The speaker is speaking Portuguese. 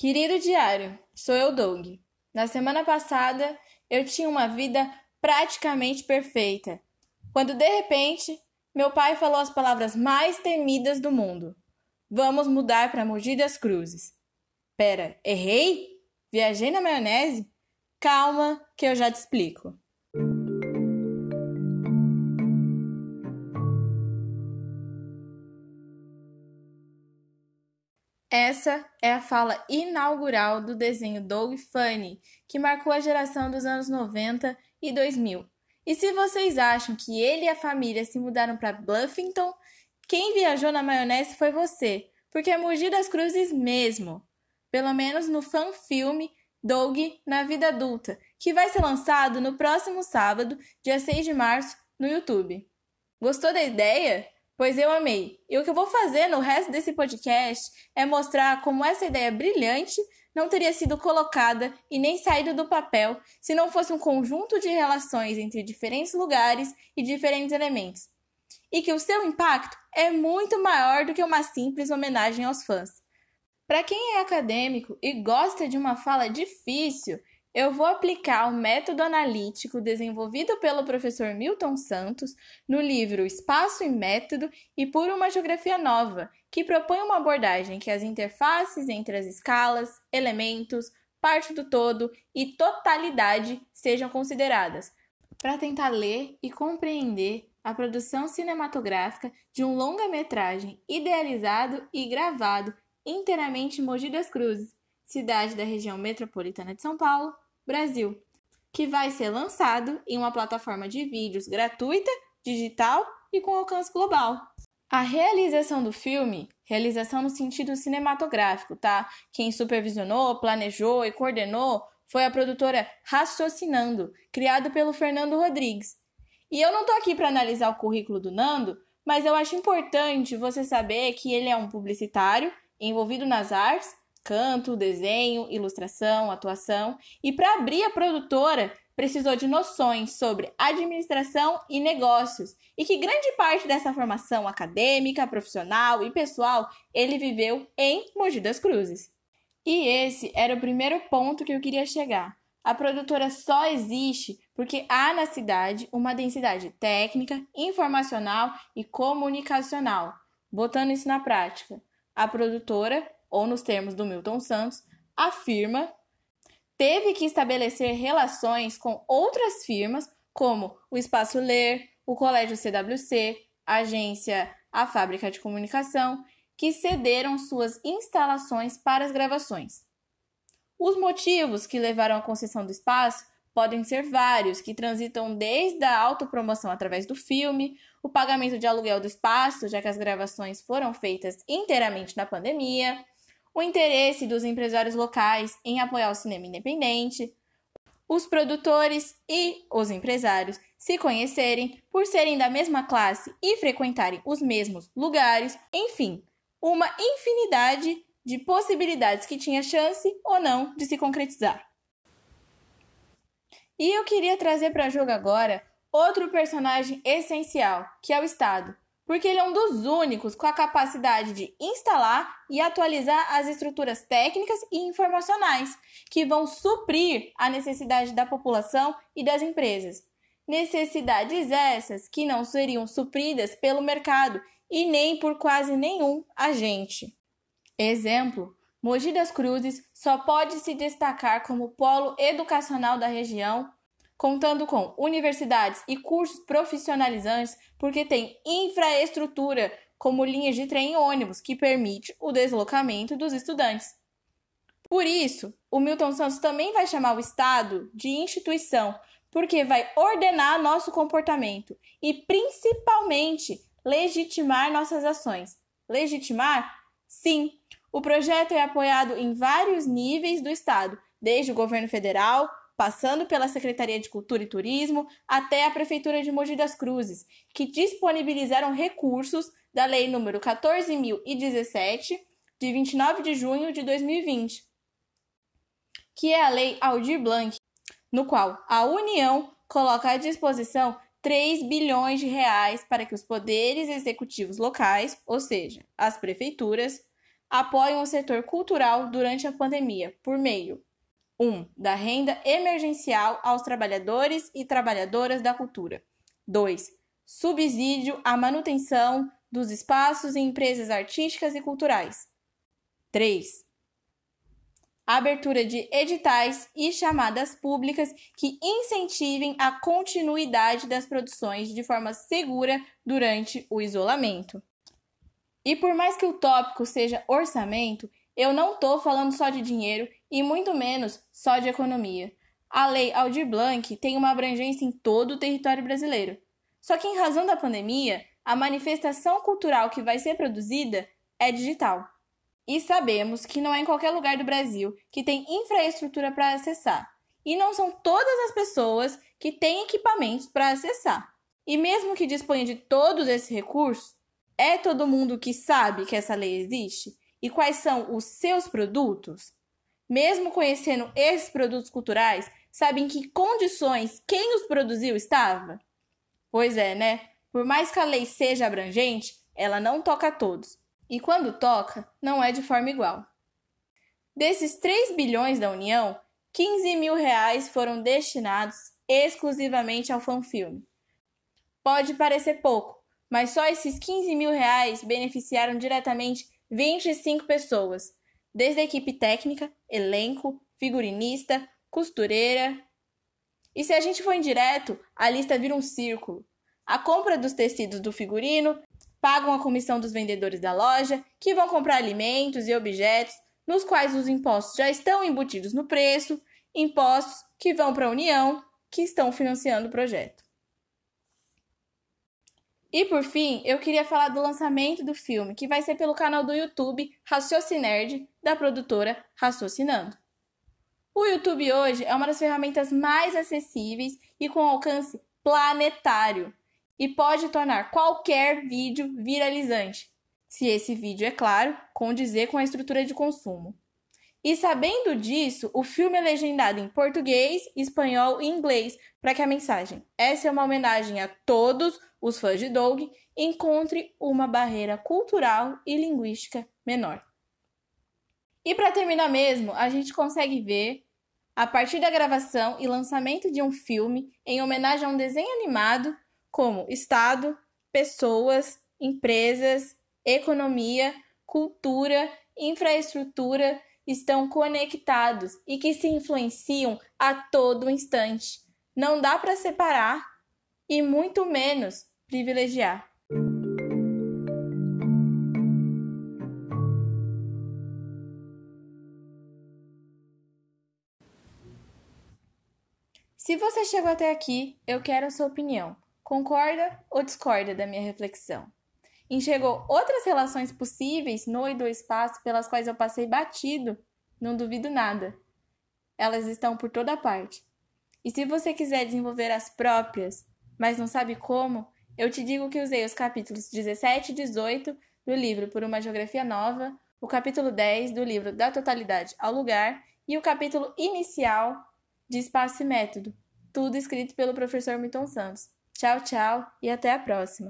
Querido diário, sou eu, Doug. Na semana passada, eu tinha uma vida praticamente perfeita, quando de repente meu pai falou as palavras mais temidas do mundo: Vamos mudar para Mogi das Cruzes. Pera, errei? Viajei na maionese? Calma, que eu já te explico. Essa é a fala inaugural do desenho Doug Funny, que marcou a geração dos anos 90 e 2000. E se vocês acham que ele e a família se mudaram para Bluffington, quem viajou na maionese foi você, porque é Mogi das Cruzes mesmo. Pelo menos no fan filme Doug na Vida Adulta, que vai ser lançado no próximo sábado, dia 6 de março, no YouTube. Gostou da ideia? Pois eu amei. E o que eu vou fazer no resto desse podcast é mostrar como essa ideia brilhante não teria sido colocada e nem saído do papel se não fosse um conjunto de relações entre diferentes lugares e diferentes elementos. E que o seu impacto é muito maior do que uma simples homenagem aos fãs. Para quem é acadêmico e gosta de uma fala difícil, eu vou aplicar o método analítico desenvolvido pelo professor Milton Santos no livro Espaço e Método e por uma geografia nova, que propõe uma abordagem que as interfaces entre as escalas, elementos, parte do todo e totalidade sejam consideradas, para tentar ler e compreender a produção cinematográfica de um longa-metragem idealizado e gravado inteiramente em Mogi das Cruzes, cidade da região metropolitana de São Paulo, Brasil, que vai ser lançado em uma plataforma de vídeos gratuita, digital e com alcance global. A realização do filme, realização no sentido cinematográfico, tá? Quem supervisionou, planejou e coordenou foi a produtora Raciocinando, criada pelo Fernando Rodrigues. E eu não tô aqui para analisar o currículo do Nando, mas eu acho importante você saber que ele é um publicitário envolvido nas artes canto, desenho, ilustração, atuação, e para abrir a produtora precisou de noções sobre administração e negócios, e que grande parte dessa formação acadêmica, profissional e pessoal ele viveu em Mogi das Cruzes. E esse era o primeiro ponto que eu queria chegar. A produtora só existe porque há na cidade uma densidade técnica, informacional e comunicacional. Botando isso na prática, a produtora ou nos termos do Milton Santos, afirma teve que estabelecer relações com outras firmas, como o Espaço Ler, o Colégio CWC, a agência A Fábrica de Comunicação, que cederam suas instalações para as gravações. Os motivos que levaram à concessão do espaço podem ser vários, que transitam desde a autopromoção através do filme, o pagamento de aluguel do espaço, já que as gravações foram feitas inteiramente na pandemia, o interesse dos empresários locais em apoiar o cinema independente, os produtores e os empresários se conhecerem por serem da mesma classe e frequentarem os mesmos lugares, enfim, uma infinidade de possibilidades que tinha chance ou não de se concretizar. E eu queria trazer para jogo agora outro personagem essencial, que é o Estado, porque ele é um dos únicos com a capacidade de instalar e atualizar as estruturas técnicas e informacionais que vão suprir a necessidade da população e das empresas. Necessidades essas que não seriam supridas pelo mercado e nem por quase nenhum agente. Exemplo: Mogi das Cruzes só pode se destacar como polo educacional da região contando com universidades e cursos profissionalizantes, porque tem infraestrutura, como linhas de trem e ônibus, que permite o deslocamento dos estudantes. Por isso, o Milton Santos também vai chamar o Estado de instituição, porque vai ordenar nosso comportamento e, principalmente, legitimar nossas ações. Legitimar? Sim. O projeto é apoiado em vários níveis do Estado, desde o governo federal, passando pela Secretaria de Cultura e Turismo até a Prefeitura de Mogi das Cruzes, que disponibilizaram recursos da Lei nº 14.017, de 29 de junho de 2020, que é a Lei Aldir Blanc, no qual a União coloca à disposição 3 bilhões de reais para que os poderes executivos locais, ou seja, as prefeituras, apoiam o setor cultural durante a pandemia por meio 1. Um, da renda emergencial aos trabalhadores e trabalhadoras da cultura. 2. Subsídio à manutenção dos espaços e empresas artísticas e culturais. 3. Abertura de editais e chamadas públicas que incentivem a continuidade das produções de forma segura durante o isolamento. E por mais que o tópico seja orçamento, eu não estou falando só de dinheiro e muito menos só de economia. A Lei Aldir Blanc tem uma abrangência em todo o território brasileiro. Só que, em razão da pandemia, a manifestação cultural que vai ser produzida é digital. E sabemos que não é em qualquer lugar do Brasil que tem infraestrutura para acessar. E não são todas as pessoas que têm equipamentos para acessar. E mesmo que disponha de todos esses recursos, é todo mundo que sabe que essa lei existe e quais são os seus produtos? Mesmo conhecendo esses produtos culturais, sabem que condições quem os produziu estava? Pois é, né? Por mais que a lei seja abrangente, ela não toca a todos. E quando toca, não é de forma igual. Desses 3 bilhões da União, 15 mil reais foram destinados exclusivamente ao fanfilme. Pode parecer pouco, mas só esses 15 mil reais beneficiaram diretamente 25 pessoas, desde a equipe técnica, elenco, figurinista, costureira. E se a gente for indireto, a lista vira um círculo. A compra dos tecidos do figurino pagam a comissão dos vendedores da loja, que vão comprar alimentos e objetos nos quais os impostos já estão embutidos no preço, impostos que vão para a União, que estão financiando o projeto. E por fim, eu queria falar do lançamento do filme, que vai ser pelo canal do YouTube Raciocinerd, da produtora Raciocinando. O YouTube hoje é uma das ferramentas mais acessíveis e com alcance planetário e pode tornar qualquer vídeo viralizante, se esse vídeo, é claro, condizer com a estrutura de consumo. E sabendo disso, o filme é legendado em português, espanhol e inglês para que a mensagem, essa é uma homenagem a todos os fãs de Doug, encontre uma barreira cultural e linguística menor. E para terminar mesmo, a gente consegue ver, a partir da gravação e lançamento de um filme em homenagem a um desenho animado, como Estado, pessoas, empresas, economia, cultura, infraestrutura estão conectados e que se influenciam a todo instante. Não dá para separar e muito menos privilegiar. Se você chegou até aqui, eu quero a sua opinião. Concorda ou discorda da minha reflexão? Enxergou outras relações possíveis no e do espaço pelas quais eu passei batido? Não duvido nada. Elas estão por toda parte. E se você quiser desenvolver as próprias, mas não sabe como, eu te digo que usei os capítulos 17 e 18 do livro Por uma Geografia Nova, o capítulo 10 do livro Da Totalidade ao Lugar e o capítulo inicial de Espaço e Método, tudo escrito pelo professor Milton Santos. Tchau, tchau e até a próxima!